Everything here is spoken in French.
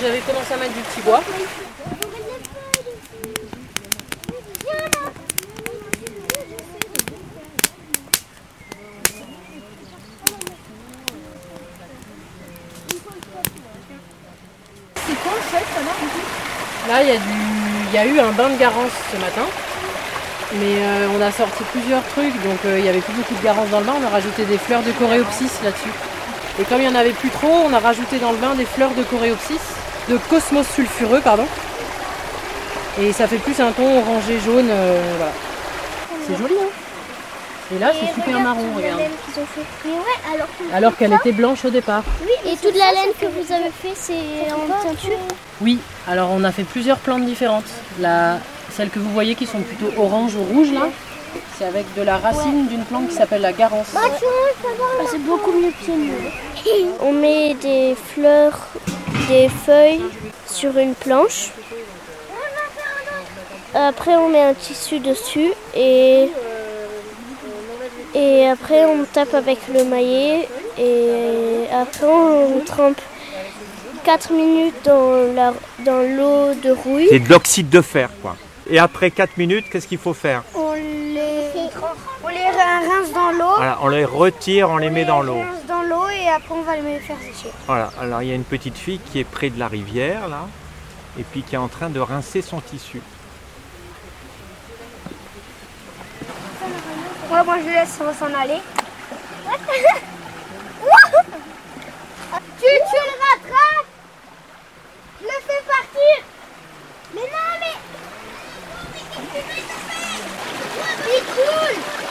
j'avais commencé à mettre du petit bois. C'est quoi Là, il y, a du... il y a eu un bain de garance ce matin. Mais euh, on a sorti plusieurs trucs, donc euh, il y avait plus beaucoup de garance dans le bain. On a rajouté des fleurs de coréopsis là-dessus. Et comme il n'y en avait plus trop, on a rajouté dans le bain des fleurs de coréopsis, de cosmos sulfureux, pardon. Et ça fait plus un ton orangé jaune, euh, voilà. C'est joli, hein Et là, c'est super marron, regarde. alors que- Alors qu'elle était blanche au départ. Et toute la laine que vous avez fait, c'est en teinture Oui, alors on a fait plusieurs plantes différentes. La, celles que vous voyez qui sont plutôt orange ou rouge là, c'est avec de la racine d'une plante qui s'appelle la garance. Ah, C'est beaucoup mieux que nous. On met des fleurs, des feuilles sur une planche. Après, on met un tissu dessus et, après, on tape avec le maillet et après, on trempe 4 minutes dans la- dans l'eau de rouille. C'est de l'oxyde de fer, quoi. Et après 4 minutes, qu'est-ce qu'il faut faire? On les, on les rince dans l'eau. Voilà, on les retire, on les met dans l'eau. rince dans l'eau et après, on va les faire sécher. Voilà, alors il y a une petite fille qui est près de la rivière, là, et puis qui est en train de rincer son tissu. Ouais, moi je laisse, on va s'en aller. Be cool!